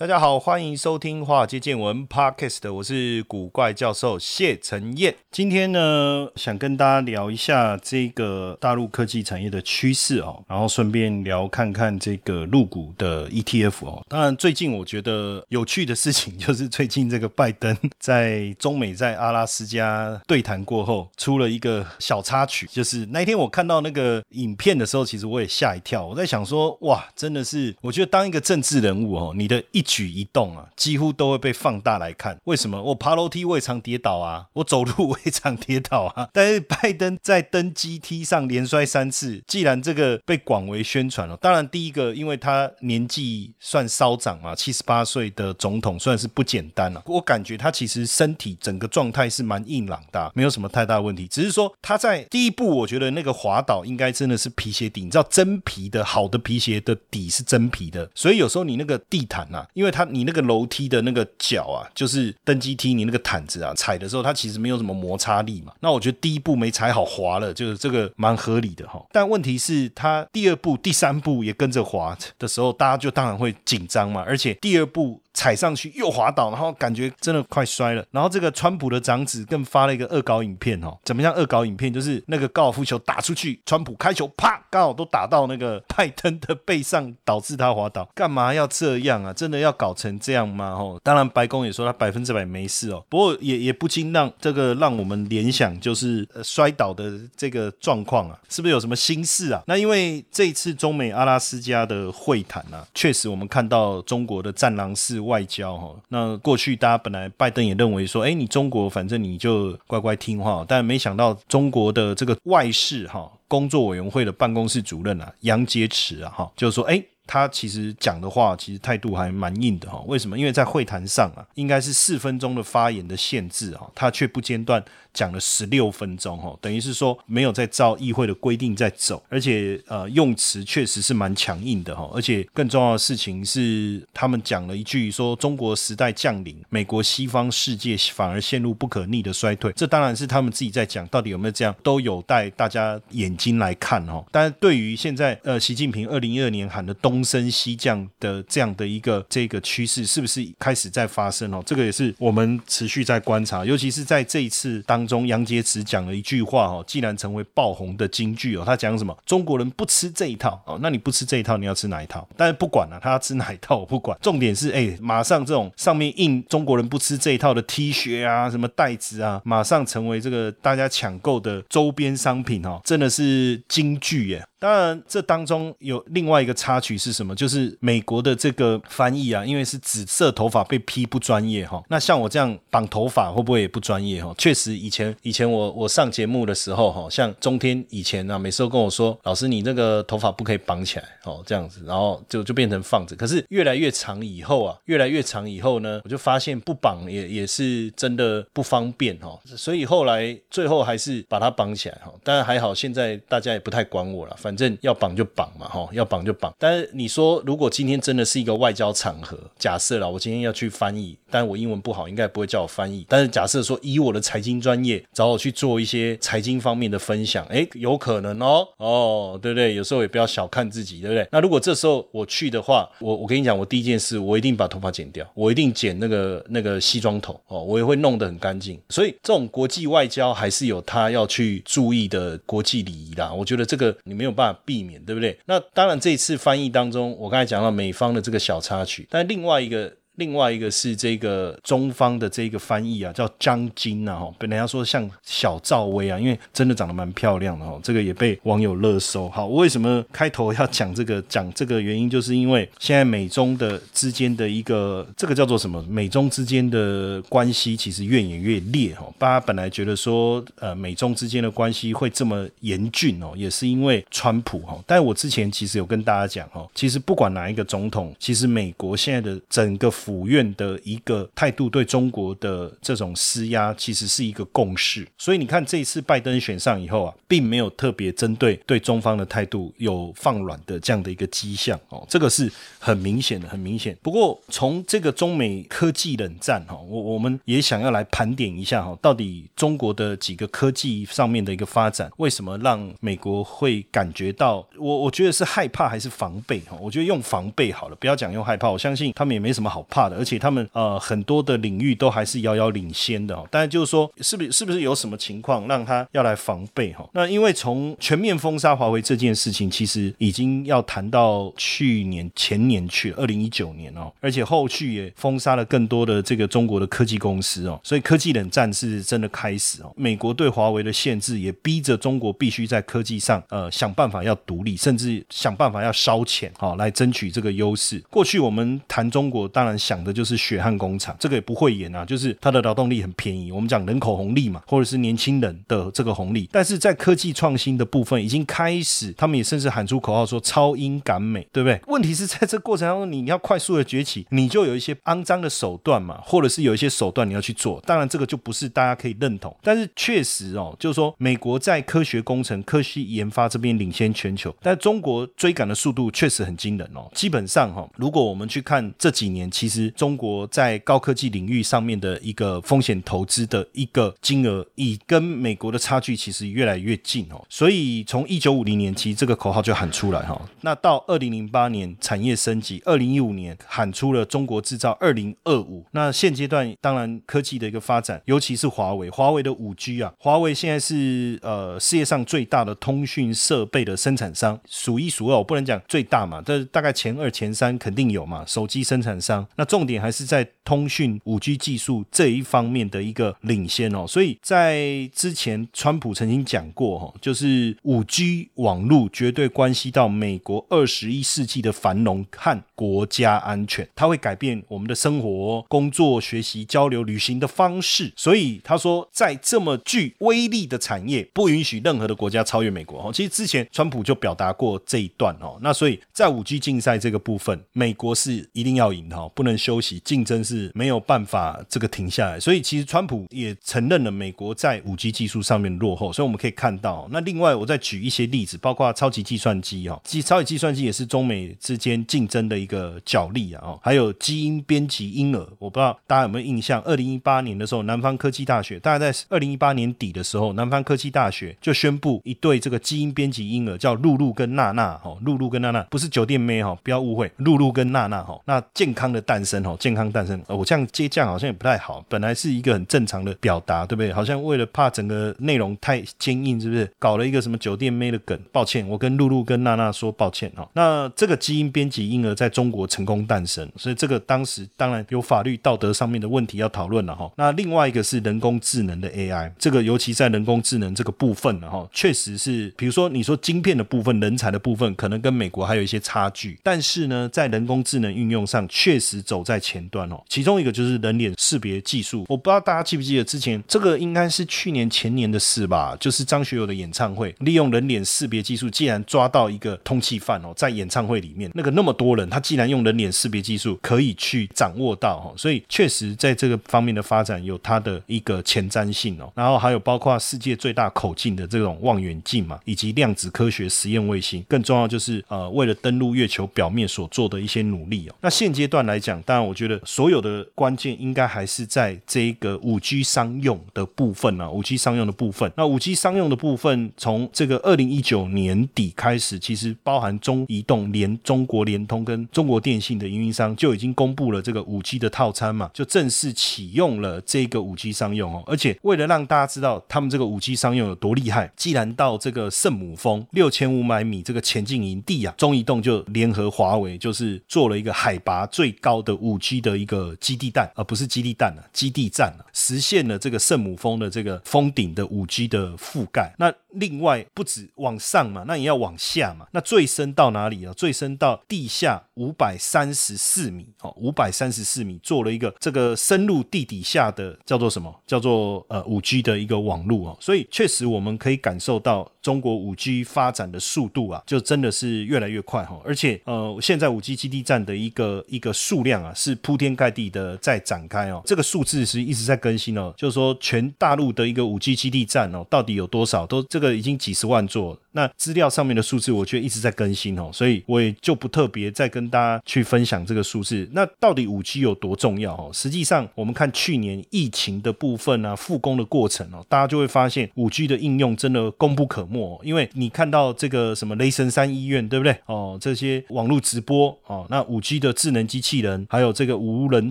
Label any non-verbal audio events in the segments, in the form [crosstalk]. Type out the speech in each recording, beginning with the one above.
大家好，欢迎收听《华尔街见闻》Podcast，我是古怪教授谢承彦。今天呢，想跟大家聊一下这个大陆科技产业的趋势哦，然后顺便聊看看这个入股的 ETF 哦。当然，最近我觉得有趣的事情就是最近这个拜登在中美在阿拉斯加对谈过后，出了一个小插曲，就是那一天我看到那个影片的时候，其实我也吓一跳。我在想说，哇，真的是，我觉得当一个政治人物哦，你的一举一动啊，几乎都会被放大来看。为什么？我爬楼梯我也常跌倒啊，我走路我也常跌倒啊。[laughs] 但是拜登在登机梯上连摔三次，既然这个被广为宣传了，当然第一个，因为他年纪算稍长嘛，七十八岁的总统算是不简单了。我感觉他其实身体整个状态是蛮硬朗的，没有什么太大问题。只是说他在第一步，我觉得那个滑倒应该真的是皮鞋底，你知道真皮的好的皮鞋的底是真皮的，所以有时候你那个地毯啊，因为它你那个楼梯的那个脚啊，就是登机梯，你那个毯子啊，踩的时候它其实没有什么摩擦力嘛。那我觉得第一步没踩好滑了，就是这个蛮合理的哈。但问题是，它第二步、第三步也跟着滑的时候，大家就当然会紧张嘛。而且第二步。踩上去又滑倒，然后感觉真的快摔了。然后这个川普的长子更发了一个恶搞影片哦，怎么样恶搞影片？就是那个高尔夫球打出去，川普开球啪，刚好都打到那个拜登的背上，导致他滑倒。干嘛要这样啊？真的要搞成这样吗？哦，当然白宫也说他百分之百没事哦。不过也也不禁让这个让我们联想，就是呃摔倒的这个状况啊，是不是有什么心事啊？那因为这一次中美阿拉斯加的会谈啊，确实我们看到中国的战狼式。外交哈，那过去大家本来拜登也认为说，哎，你中国反正你就乖乖听话，但没想到中国的这个外事哈工作委员会的办公室主任啊杨洁篪啊哈，就是说，哎，他其实讲的话其实态度还蛮硬的哈。为什么？因为在会谈上啊，应该是四分钟的发言的限制哈，他却不间断。讲了十六分钟，哈，等于是说没有在照议会的规定在走，而且呃用词确实是蛮强硬的，哈，而且更重要的事情是，他们讲了一句说中国时代降临，美国西方世界反而陷入不可逆的衰退，这当然是他们自己在讲，到底有没有这样，都有待大家眼睛来看，哈。但对于现在呃习近平二零一二年喊的东东升西降的这样的一个这个趋势，是不是开始在发生哦？这个也是我们持续在观察，尤其是在这一次当。中，杨洁篪讲了一句话哦，既然成为爆红的金句哦，他讲什么？中国人不吃这一套哦，那你不吃这一套，你要吃哪一套？但是不管了，他要吃哪一套我不管，重点是哎，马上这种上面印中国人不吃这一套的 T 恤啊，什么袋子啊，马上成为这个大家抢购的周边商品哦，真的是金句耶。当然，这当中有另外一个插曲是什么？就是美国的这个翻译啊，因为是紫色头发被批不专业哈。那像我这样绑头发会不会也不专业哈？确实，以前以前我我上节目的时候哈，像中天以前啊，每次都跟我说，老师你这个头发不可以绑起来哦，这样子，然后就就变成放着。可是越来越长以后啊，越来越长以后呢，我就发现不绑也也是真的不方便哈。所以后来最后还是把它绑起来哈。当然还好，现在大家也不太管我了，反。反正要绑就绑嘛，哈，要绑就绑。但是你说，如果今天真的是一个外交场合，假设了我今天要去翻译，但我英文不好，应该不会叫我翻译。但是假设说，以我的财经专业找我去做一些财经方面的分享，哎，有可能哦，哦，对不对？有时候也不要小看自己，对不对？那如果这时候我去的话，我我跟你讲，我第一件事，我一定把头发剪掉，我一定剪那个那个西装头哦，我也会弄得很干净。所以这种国际外交还是有他要去注意的国际礼仪啦。我觉得这个你没有。办法避免，对不对？那当然，这次翻译当中，我刚才讲到美方的这个小插曲，但另外一个。另外一个是这个中方的这个翻译啊，叫张晶啊，哈，本来要说像小赵薇啊，因为真的长得蛮漂亮的哈，这个也被网友热搜。好，为什么开头要讲这个？[laughs] 讲这个原因，就是因为现在美中的之间的一个这个叫做什么？美中之间的关系其实越演越烈哈。大家本来觉得说，呃，美中之间的关系会这么严峻哦，也是因为川普哈。但我之前其实有跟大家讲哈，其实不管哪一个总统，其实美国现在的整个府院的一个态度对中国的这种施压，其实是一个共识。所以你看这一次拜登选上以后啊，并没有特别针对对中方的态度有放软的这样的一个迹象哦，这个是很明显的，很明显。不过从这个中美科技冷战哈，我我们也想要来盘点一下哈，到底中国的几个科技上面的一个发展，为什么让美国会感觉到我我觉得是害怕还是防备哈？我觉得用防备好了，不要讲用害怕。我相信他们也没什么好怕的，而且他们呃很多的领域都还是遥遥领先的。当然就是说，是不是是不是有什么情况让他要来防备哈？那因为从全面封杀华为这件事情，其实已经要谈到去年前年去二零一九年哦，而且后续也封杀了更多的这个中国的科技公司哦，所以科技冷战是真的开始哦。美国对华为的限制也逼着中国必须在科技上呃想办法要独立，甚至想办法要烧钱哦来争取这个优势。过去我们谈中国，当然想的就是血汗工厂，这个也不会演啊，就是它的劳动力很便宜。我们讲人口红利嘛，或者是年轻人的这个红利，但是在科技创新的部分已经开始，他们也甚至喊出口号说超英赶美，对不对？问题是在这过程当中，你要快速的崛起，你就有一些肮脏的手段嘛，或者是有一些手段你要去做。当然，这个就不是大家可以认同。但是确实哦，就是说美国在科学工程、科技研发这边领先全球，但中国追赶的速度确实很惊人哦。基本上哈，如果我们去看这几年，其实中国在高科技领域上面的一个风险投资的一个金额，以跟美国的差距其实越来越近哦。所以从一九五零年其实这个口号就喊出来哈，那到二零零八年产业升级，二零一五年喊出了中国制造二零二五。那现阶段当然科技的一个发展，尤其是华为，华为的五 G 啊，华为现在是呃世界上最大的通讯设备的生产商，数一数二，我不能讲最大嘛，这大概前二前三肯定有嘛。手机生产商，那重点还是在通讯五 G 技术这一方面的一个领先哦。所以在之前，川普曾经讲过哈，就是五 G 网络绝对关系到美国二十一世纪的繁荣和国家安全，它会改变我们的生活、工作、学习、交流、旅行的方式。所以他说，在这么具威力的产业，不允许任何的国家超越美国哦。其实之前川普就表达过这一段哦。那所以在五 G 竞赛这个部分，美国是一定要赢的哦，不能休息，竞争是没有办法这个停下来。所以其实川普也承认了美国在五 G 技术上面落后。所以我们可以看到，那另外我再举一些例子，包括超级计算机哦，其超级计算机也是中美之间竞争的一个角力啊哦，还有基因编辑婴儿，我不知道大家有没有印象？二零一八年的时候，南方科技大学大概在二零一八年底的时候，南方科技大学就宣布一对这个基因编辑婴儿叫露露跟娜娜哈，露露跟娜娜不是酒店妹哈，不要误会，露露跟娜娜哈，那健康的蛋生哈，健康诞生，我这样接这样好像也不太好，本来是一个很正常的表达，对不对？好像为了怕整个内容太坚硬，是不是搞了一个什么酒店妹的梗？抱歉，我跟露露跟娜娜说抱歉哈。那这个基因编辑婴儿在中国成功诞生，所以这个当时当然有法律道德上面的问题要讨论了哈。那另外一个是人工智能的 AI，这个尤其在人工智能这个部分呢哈，确实是，比如说你说晶片的部分、人才的部分，可能跟美国还有一些差距，但是呢，在人工智能运用上确实走在前端哦。其中一个就是人脸识别技术，我不知道大家记不记得之前这个应该是去年前年的事吧，就是张学友的演唱会，利用人脸识别技术，既然抓到一个通缉犯哦，在演唱会里面那个那么多人，他既然用人脸识别技术可以去掌握到哦，所以确实在这个方面的发展有它的一个前瞻性哦。然后还有包括世界最大口径的这种望远镜嘛，以及量子科学实验卫星，更重要就是呃为了登陆月球表面所做的一些努力哦。那现阶段来讲，当然我觉得所有的关键应该还是在这一个五 G 商用的部分啊，五 G 商用的部分。那五 G 商用的部分，从这个二零一九年底开始，其实包含中移动、联中国联通跟中国电信的运营商就已经公布了这个五 G 的套餐嘛，就正式启用了这个五 G 商用哦。而且为了让大家知道他们这个五 G 商用有多厉害，既然到这个圣母峰六千五百米这个前进营地啊，中移动就联合华为，就是做了一个海拔最高的。的五 G 的一个基地弹，而不是基地弹了，基地战了，实现了这个圣母峰的这个峰顶的五 G 的覆盖。那另外不止往上嘛，那也要往下嘛。那最深到哪里啊？最深到地下五百三十四米哦，五百三十四米做了一个这个深入地底下的叫做什么？叫做呃五 G 的一个网络哦。所以确实我们可以感受到中国五 G 发展的速度啊，就真的是越来越快哈。而且呃，现在五 G 基地站的一个一个数量啊，是铺天盖地的在展开哦。这个数字是一直在更新哦，就是说全大陆的一个五 G 基地站哦，到底有多少？都这。这个已经几十万座。那资料上面的数字，我觉得一直在更新哦，所以我也就不特别再跟大家去分享这个数字。那到底五 G 有多重要哦？实际上，我们看去年疫情的部分啊，复工的过程哦，大家就会发现五 G 的应用真的功不可没。因为你看到这个什么雷神山医院，对不对？哦，这些网络直播哦，那五 G 的智能机器人，还有这个无人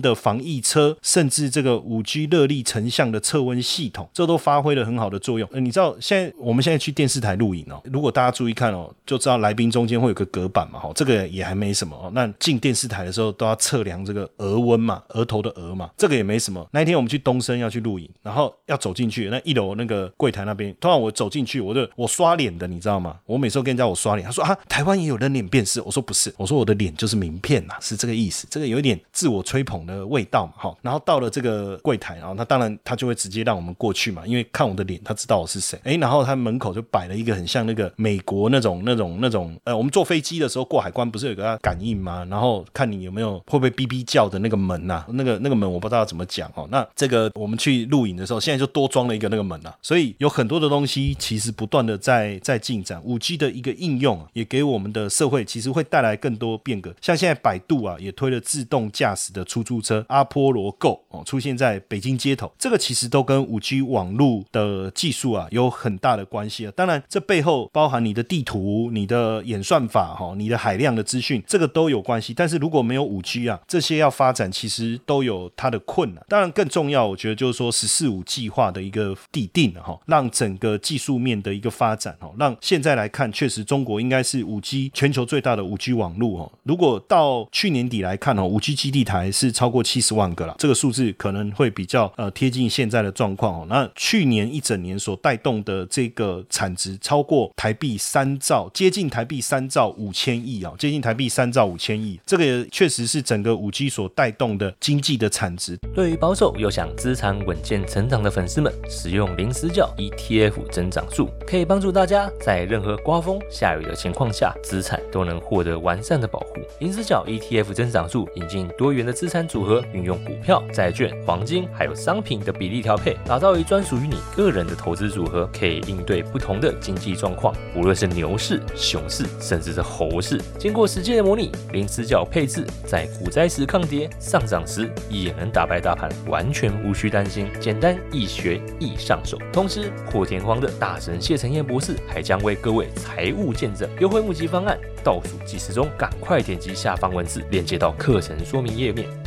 的防疫车，甚至这个五 G 热力成像的测温系统，这都发挥了很好的作用。呃，你知道现在我们现在去电视台录影哦。如果大家注意看哦，就知道来宾中间会有个隔板嘛，哈，这个也还没什么哦。那进电视台的时候都要测量这个额温嘛，额头的额嘛，这个也没什么。那一天我们去东升要去录影，然后要走进去那一楼那个柜台那边，突然我走进去，我就我刷脸的，你知道吗？我每次都跟人家我刷脸，他说啊，台湾也有人脸辨识，我说不是，我说我的脸就是名片呐，是这个意思。这个有一点自我吹捧的味道嘛，哈。然后到了这个柜台，然后他当然他就会直接让我们过去嘛，因为看我的脸，他知道我是谁。哎，然后他门口就摆了一个很像那个美。国那种那种那种，呃，我们坐飞机的时候过海关不是有个感应吗？然后看你有没有会不会哔哔叫的那个门呐，那个那个门我不知道怎么讲哦。那这个我们去录影的时候，现在就多装了一个那个门啊，所以有很多的东西其实不断的在在进展。五 G 的一个应用也给我们的社会其实会带来更多变革。像现在百度啊也推了自动驾驶的出租车阿波罗 Go 哦，出现在北京街头，这个其实都跟五 G 网络的技术啊有很大的关系啊。当然这背后包含你。的地图、你的演算法、哈、你的海量的资讯，这个都有关系。但是如果没有五 G 啊，这些要发展其实都有它的困难。当然更重要，我觉得就是说“十四五”计划的一个地定哈，让整个技术面的一个发展哈，让现在来看，确实中国应该是五 G 全球最大的五 G 网络哦。如果到去年底来看哦，五 G 基地台是超过七十万个了，这个数字可能会比较呃贴近现在的状况哦。那去年一整年所带动的这个产值超过台币。三兆接近台币三兆五千亿啊，接近台币三兆五千亿，这个也确实是整个五 G 所带动的经济的产值。对于保守又想资产稳健成长的粉丝们，使用零死角 ETF 增长术可以帮助大家在任何刮风下雨的情况下，资产都能获得完善的保护。零死角 ETF 增长术引进多元的资产组合，运用股票、债券、黄金还有商品的比例调配，打造一专属于你个人的投资组合，可以应对不同的经济状况，无论。是牛市、熊市，甚至是猴市，经过实际的模拟，零死角配置，在股灾时抗跌，上涨时也能打败大盘，完全无需担心。简单易学易上手，同时破天荒的大神谢承彦博士还将为各位财务见证优惠募集方案，倒数计时中，赶快点击下方文字链接到课程说明页面。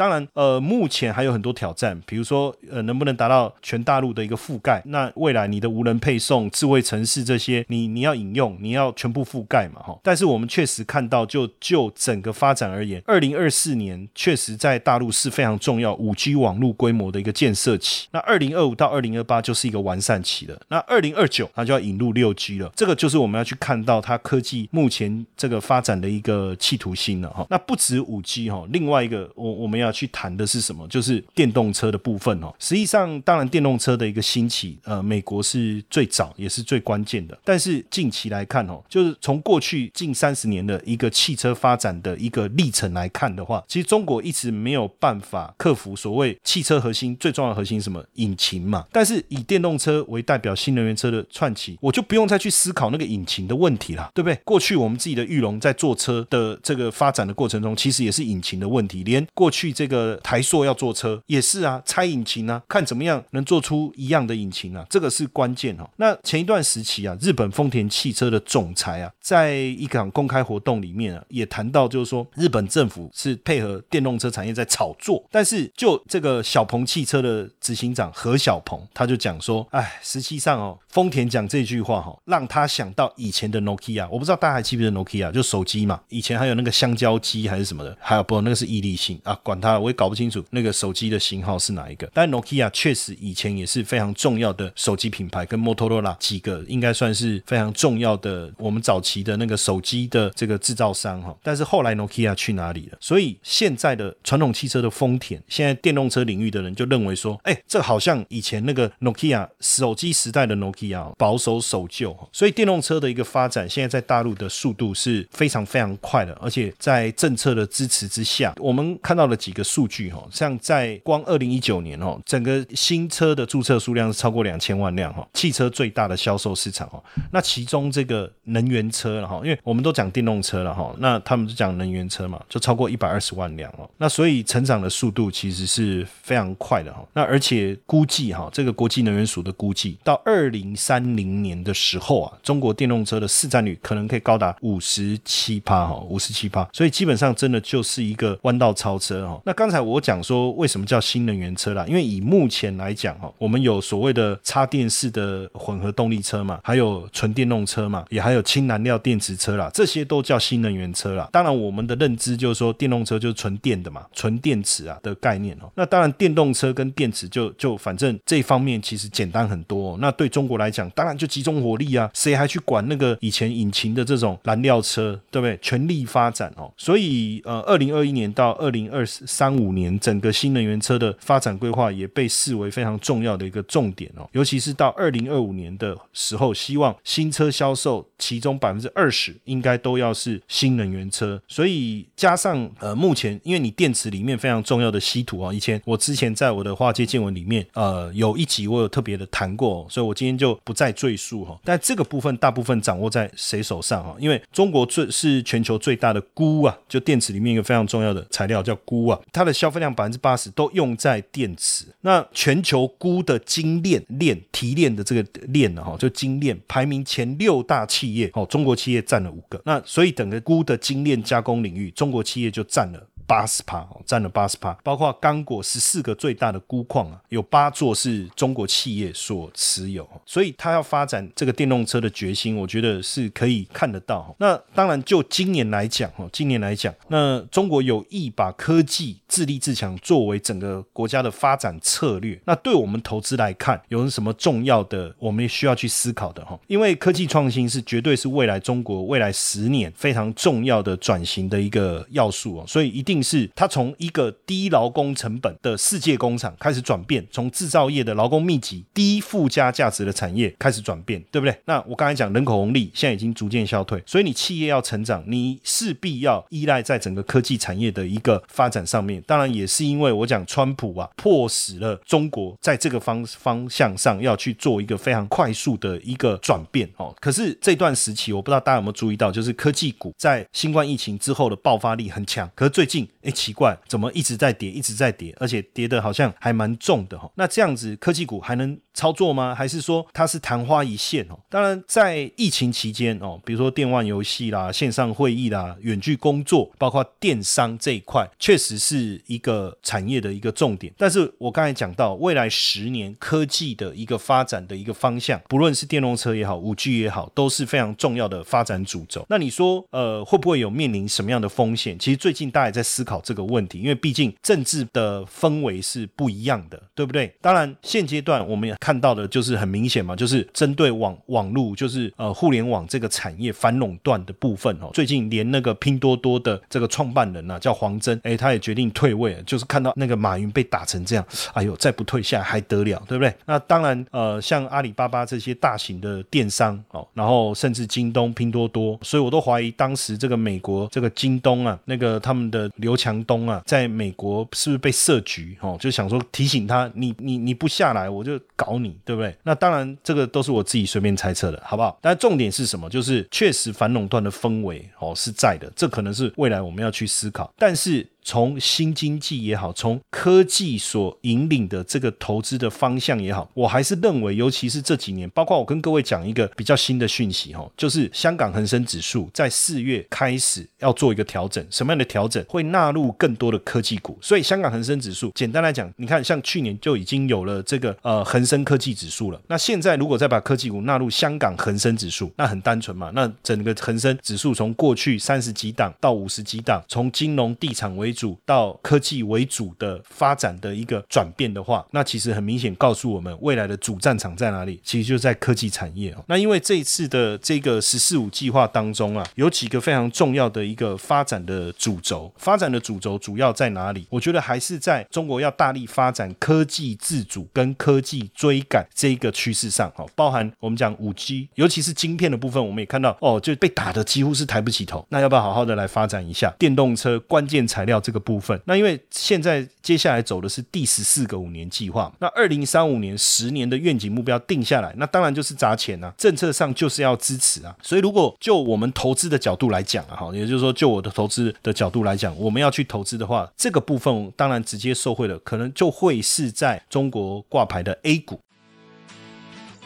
当然，呃，目前还有很多挑战，比如说，呃，能不能达到全大陆的一个覆盖？那未来你的无人配送、智慧城市这些，你你要引用，你要全部覆盖嘛，哈。但是我们确实看到，就就整个发展而言，二零二四年确实在大陆是非常重要五 G 网络规模的一个建设期。那二零二五到二零二八就是一个完善期了。那二零二九它就要引入六 G 了，这个就是我们要去看到它科技目前这个发展的一个企图心了，哈。那不止五 G 哈，另外一个我我们要。去谈的是什么？就是电动车的部分哦。实际上，当然电动车的一个兴起，呃，美国是最早也是最关键的。但是近期来看哦，就是从过去近三十年的一个汽车发展的一个历程来看的话，其实中国一直没有办法克服所谓汽车核心最重要的核心什么引擎嘛。但是以电动车为代表新能源车的串起，我就不用再去思考那个引擎的问题了，对不对？过去我们自己的玉龙在做车的这个发展的过程中，其实也是引擎的问题，连过去。这个台塑要做车，也是啊，拆引擎啊，看怎么样能做出一样的引擎啊，这个是关键哦。那前一段时期啊，日本丰田汽车的总裁啊，在一场公开活动里面啊，也谈到就是说，日本政府是配合电动车产业在炒作，但是就这个小鹏汽车的执行长何小鹏，他就讲说，哎，实际上哦，丰田讲这句话哈，让他想到以前的 Nokia，我不知道大家还记不记得 Nokia，就手机嘛，以前还有那个香蕉机还是什么的，还有不，那个是毅力信啊，管他，我也搞不清楚那个手机的型号是哪一个。但 Nokia 确实以前也是非常重要的手机品牌，跟 Motorola 几个应该算是非常重要的我们早期的那个手机的这个制造商哈。但是后来 Nokia 去哪里了？所以现在的传统汽车的丰田，现在电动车领域的人就认为说，哎，这好像以前那个 Nokia 手机时代的 Nokia 保守守旧。所以电动车的一个发展，现在在大陆的速度是非常非常快的，而且在政策的支持之下，我们看到了几一个数据哈，像在光二零一九年哦，整个新车的注册数量是超过两千万辆哈，汽车最大的销售市场哈。那其中这个能源车了哈，因为我们都讲电动车了哈，那他们就讲能源车嘛，就超过一百二十万辆哦。那所以成长的速度其实是非常快的哈。那而且估计哈，这个国际能源署的估计，到二零三零年的时候啊，中国电动车的市占率可能可以高达五十七趴哈，五十七趴。所以基本上真的就是一个弯道超车哈。那刚才我讲说为什么叫新能源车啦？因为以目前来讲哈，我们有所谓的插电式的混合动力车嘛，还有纯电动车嘛，也还有氢燃料电池车啦，这些都叫新能源车啦。当然，我们的认知就是说电动车就是纯电的嘛，纯电池啊的概念哦。那当然，电动车跟电池就就反正这方面其实简单很多。那对中国来讲，当然就集中火力啊，谁还去管那个以前引擎的这种燃料车，对不对？全力发展哦。所以呃，二零二一年到二零二三五年，整个新能源车的发展规划也被视为非常重要的一个重点哦。尤其是到二零二五年的时候，希望新车销售其中百分之二十应该都要是新能源车。所以加上呃，目前因为你电池里面非常重要的稀土啊，以前我之前在我的化界见闻里面呃有一集我有特别的谈过，所以我今天就不再赘述哈。但这个部分大部分掌握在谁手上哈？因为中国最是全球最大的钴啊，就电池里面一个非常重要的材料叫钴啊，它的消费量百分之八十都用在电池。那全球钴的精炼炼提炼的这个炼呢哈，就精炼排名前六大企业哦，中国企业占了五个。那所以整个钴的精炼加工领域，中国企业就占了。八十趴哦，占了八十趴，包括刚果十四个最大的钴矿啊，有八座是中国企业所持有，所以它要发展这个电动车的决心，我觉得是可以看得到。那当然，就今年来讲哦，今年来讲，那中国有意把科技自立自强作为整个国家的发展策略。那对我们投资来看，有什么重要的，我们也需要去思考的哈？因为科技创新是绝对是未来中国未来十年非常重要的转型的一个要素哦，所以一定。是它从一个低劳工成本的世界工厂开始转变，从制造业的劳工密集、低附加价值的产业开始转变，对不对？那我刚才讲人口红利现在已经逐渐消退，所以你企业要成长，你势必要依赖在整个科技产业的一个发展上面。当然也是因为我讲川普啊，迫使了中国在这个方方向上要去做一个非常快速的一个转变哦。可是这段时期，我不知道大家有没有注意到，就是科技股在新冠疫情之后的爆发力很强，可是最近。哎，奇怪，怎么一直在跌，一直在跌，而且跌的好像还蛮重的哈。那这样子，科技股还能？操作吗？还是说它是昙花一现哦？当然，在疫情期间哦，比如说电玩游戏啦、线上会议啦、远距工作，包括电商这一块，确实是一个产业的一个重点。但是我刚才讲到，未来十年科技的一个发展的一个方向，不论是电动车也好，五 G 也好，都是非常重要的发展主轴。那你说，呃，会不会有面临什么样的风险？其实最近大家也在思考这个问题，因为毕竟政治的氛围是不一样的，对不对？当然，现阶段我们也。看到的就是很明显嘛，就是针对网网络，就是呃互联网这个产业反垄断的部分哦。最近连那个拼多多的这个创办人呐，叫黄峥，哎，他也决定退位，就是看到那个马云被打成这样，哎呦，再不退下还得了，对不对？那当然，呃，像阿里巴巴这些大型的电商哦，然后甚至京东、拼多多，所以我都怀疑当时这个美国这个京东啊，那个他们的刘强东啊，在美国是不是被设局哦？就想说提醒他，你你你不下来，我就搞。你对不对？那当然，这个都是我自己随便猜测的，好不好？但重点是什么？就是确实反垄断的氛围哦是在的，这可能是未来我们要去思考。但是从新经济也好，从科技所引领的这个投资的方向也好，我还是认为，尤其是这几年，包括我跟各位讲一个比较新的讯息哈，就是香港恒生指数在四月开始要做一个调整，什么样的调整？会纳入更多的科技股。所以香港恒生指数，简单来讲，你看像去年就已经有了这个呃恒生科技指数了。那现在如果再把科技股纳入香港恒生指数，那很单纯嘛，那整个恒生指数从过去三十几档到五十几档，从金融地产为为主到科技为主的发展的一个转变的话，那其实很明显告诉我们未来的主战场在哪里，其实就在科技产业哦。那因为这一次的这个“十四五”计划当中啊，有几个非常重要的一个发展的主轴，发展的主轴主要在哪里？我觉得还是在中国要大力发展科技自主跟科技追赶这一个趋势上哦，包含我们讲五 G，尤其是晶片的部分，我们也看到哦，就被打的几乎是抬不起头。那要不要好好的来发展一下电动车关键材料这个部分？那因为现在接下来走的是第十四个五年计划，那二零三五年十年的愿景目标定下来，那当然就是砸钱啊，政策上就是要支持啊。所以如果就我们投资的角度来讲啊，哈，也就是说就我的投资的角度来讲，我们要去投资的话，这个部分当然直接受惠的可能就会是在中国挂牌的 A 股。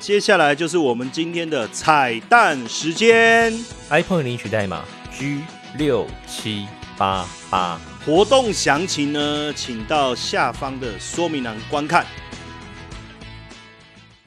接下来就是我们今天的彩蛋时间，iPhone 领取代码 G 六七八八，活动详情呢，请到下方的说明栏观看。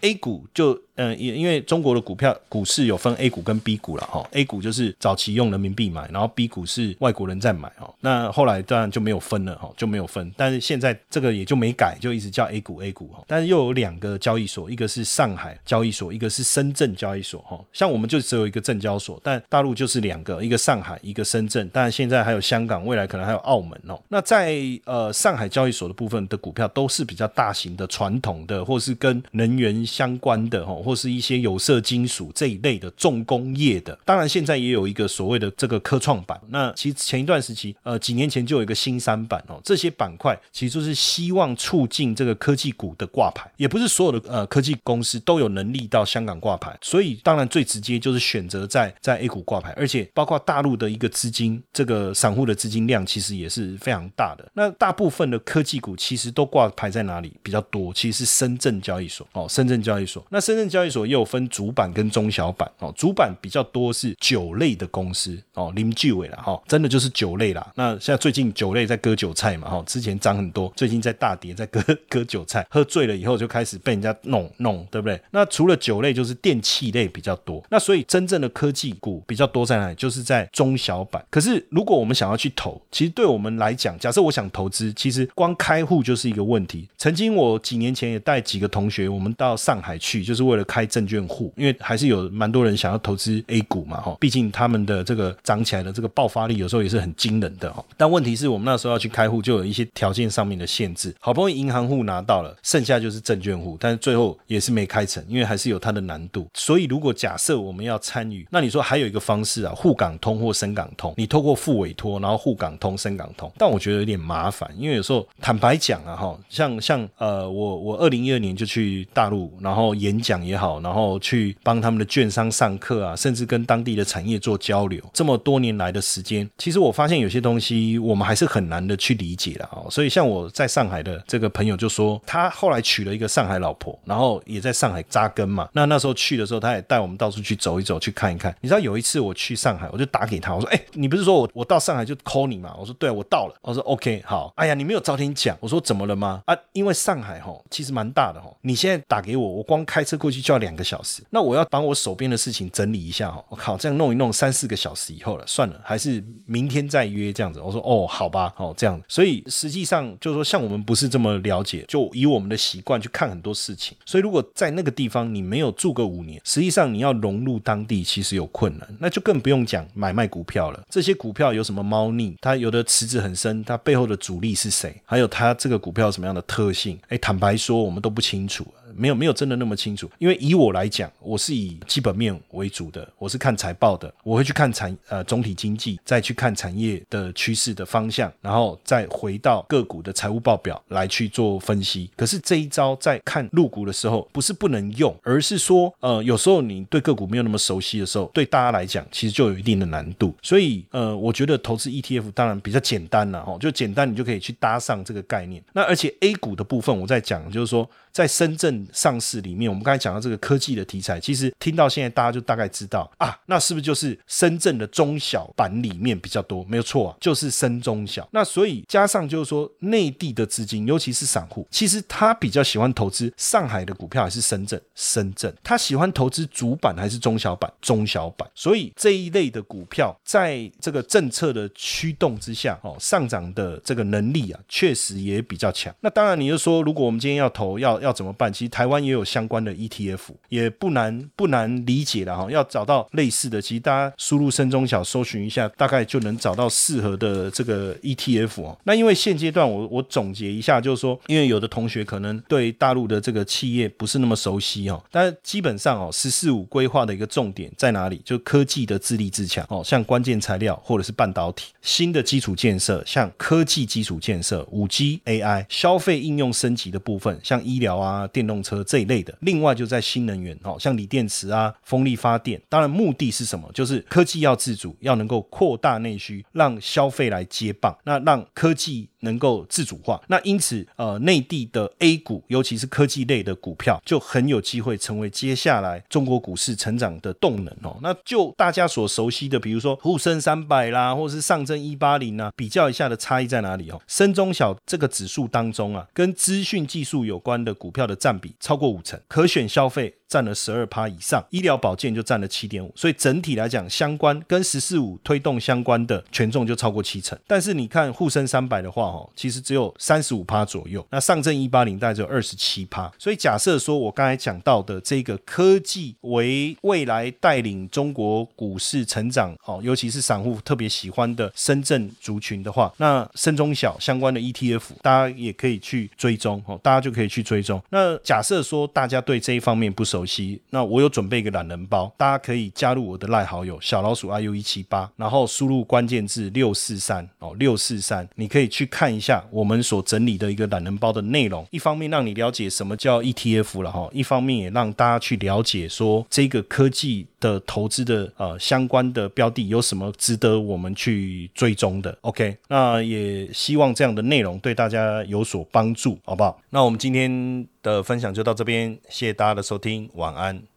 A 股就。嗯，因因为中国的股票股市有分 A 股跟 B 股了哈，A 股就是早期用人民币买，然后 B 股是外国人在买哦。那后来当然就没有分了哈，就没有分。但是现在这个也就没改，就一直叫 A 股 A 股哈。但是又有两个交易所，一个是上海交易所，一个是深圳交易所哈。像我们就只有一个证交所，但大陆就是两个，一个上海，一个深圳。当然现在还有香港，未来可能还有澳门哦。那在呃上海交易所的部分的股票都是比较大型的、传统的，或是跟能源相关的哈。或是一些有色金属这一类的重工业的，当然现在也有一个所谓的这个科创板。那其实前一段时期，呃，几年前就有一个新三板哦，这些板块其实就是希望促进这个科技股的挂牌，也不是所有的呃科技公司都有能力到香港挂牌，所以当然最直接就是选择在在 A 股挂牌，而且包括大陆的一个资金，这个散户的资金量其实也是非常大的。那大部分的科技股其实都挂牌在哪里比较多？其实是深圳交易所哦，深圳交易所。那深圳交交易所也有分主板跟中小板哦，主板比较多是酒类的公司哦，林聚伟了哈，真的就是酒类啦。那现在最近酒类在割韭菜嘛哈，之前涨很多，最近在大跌，在割 [laughs] 割韭菜，喝醉了以后就开始被人家弄弄，对不对？那除了酒类，就是电器类比较多。那所以真正的科技股比较多在哪里？就是在中小板。可是如果我们想要去投，其实对我们来讲，假设我想投资，其实光开户就是一个问题。曾经我几年前也带几个同学，我们到上海去，就是为了。开证券户，因为还是有蛮多人想要投资 A 股嘛，哈，毕竟他们的这个涨起来的这个爆发力有时候也是很惊人的，哈。但问题是我们那时候要去开户，就有一些条件上面的限制。好不容易银行户拿到了，剩下就是证券户，但是最后也是没开成，因为还是有它的难度。所以如果假设我们要参与，那你说还有一个方式啊，沪港通或深港通，你透过副委托，然后沪港通、深港通，但我觉得有点麻烦，因为有时候坦白讲啊，哈，像像呃，我我二零一二年就去大陆，然后演讲也。好，然后去帮他们的券商上课啊，甚至跟当地的产业做交流。这么多年来的时间，其实我发现有些东西我们还是很难的去理解了啊。所以像我在上海的这个朋友就说，他后来娶了一个上海老婆，然后也在上海扎根嘛。那那时候去的时候，他也带我们到处去走一走，去看一看。你知道有一次我去上海，我就打给他，我说：“哎，你不是说我我到上海就 call 你嘛？”我说：“对，我到了。”我说：“OK，好。”哎呀，你没有早点讲。我说：“怎么了吗？”啊，因为上海哈其实蛮大的哈，你现在打给我，我光开车过去。就要两个小时，那我要把我手边的事情整理一下哈。我靠，这样弄一弄三四个小时以后了，算了，还是明天再约这样子。我说哦，好吧，哦这样。所以实际上就是说，像我们不是这么了解，就以我们的习惯去看很多事情。所以如果在那个地方你没有住个五年，实际上你要融入当地其实有困难，那就更不用讲买卖股票了。这些股票有什么猫腻？它有的池子很深，它背后的主力是谁？还有它这个股票什么样的特性？哎，坦白说，我们都不清楚。没有没有真的那么清楚。因为以我来讲，我是以基本面为主的，我是看财报的，我会去看产呃总体经济，再去看产业的趋势的方向，然后再回到个股的财务报表来去做分析。可是这一招在看入股的时候，不是不能用，而是说呃有时候你对个股没有那么熟悉的时候，对大家来讲其实就有一定的难度。所以呃，我觉得投资 ETF 当然比较简单了哈，就简单你就可以去搭上这个概念。那而且 A 股的部分，我在讲就是说。在深圳上市里面，我们刚才讲到这个科技的题材，其实听到现在大家就大概知道啊，那是不是就是深圳的中小板里面比较多？没有错啊，就是深中小。那所以加上就是说内地的资金，尤其是散户，其实他比较喜欢投资上海的股票还是深圳？深圳。他喜欢投资主板还是中小板？中小板。所以这一类的股票，在这个政策的驱动之下，哦，上涨的这个能力啊，确实也比较强。那当然，你就说，如果我们今天要投，要要。要怎么办？其实台湾也有相关的 ETF，也不难不难理解了哈。要找到类似的，其实大家输入深中小搜寻一下，大概就能找到适合的这个 ETF 哦。那因为现阶段我我总结一下，就是说，因为有的同学可能对大陆的这个企业不是那么熟悉哦，但基本上哦，十四五规划的一个重点在哪里？就科技的自立自强哦，像关键材料或者是半导体，新的基础建设，像科技基础建设、五 G、AI、消费应用升级的部分，像医疗。啊，电动车这一类的，另外就在新能源哦，像锂电池啊、风力发电，当然目的是什么？就是科技要自主，要能够扩大内需，让消费来接棒，那让科技。能够自主化，那因此，呃，内地的 A 股，尤其是科技类的股票，就很有机会成为接下来中国股市成长的动能哦。那就大家所熟悉的，比如说沪深三百啦，或者是上证一八零啊，比较一下的差异在哪里哦？深中小这个指数当中啊，跟资讯技术有关的股票的占比超过五成，可选消费。占了十二趴以上，医疗保健就占了七点五，所以整体来讲，相关跟十四五推动相关的权重就超过七成。但是你看沪深三百的话，哦，其实只有三十五趴左右，那上证一八零大概只有二十七趴。所以假设说我刚才讲到的这个科技为未来带领中国股市成长，哦，尤其是散户特别喜欢的深圳族群的话，那深中小相关的 ETF，大家也可以去追踪，哦，大家就可以去追踪。那假设说大家对这一方面不熟，熟悉，那我有准备一个懒人包，大家可以加入我的赖好友小老鼠 iu 一七八，然后输入关键字六四三哦六四三，你可以去看一下我们所整理的一个懒人包的内容。一方面让你了解什么叫 ETF 了哈，一方面也让大家去了解说这个科技的投资的呃相关的标的有什么值得我们去追踪的。OK，那也希望这样的内容对大家有所帮助，好不好？那我们今天。的分享就到这边，谢谢大家的收听，晚安。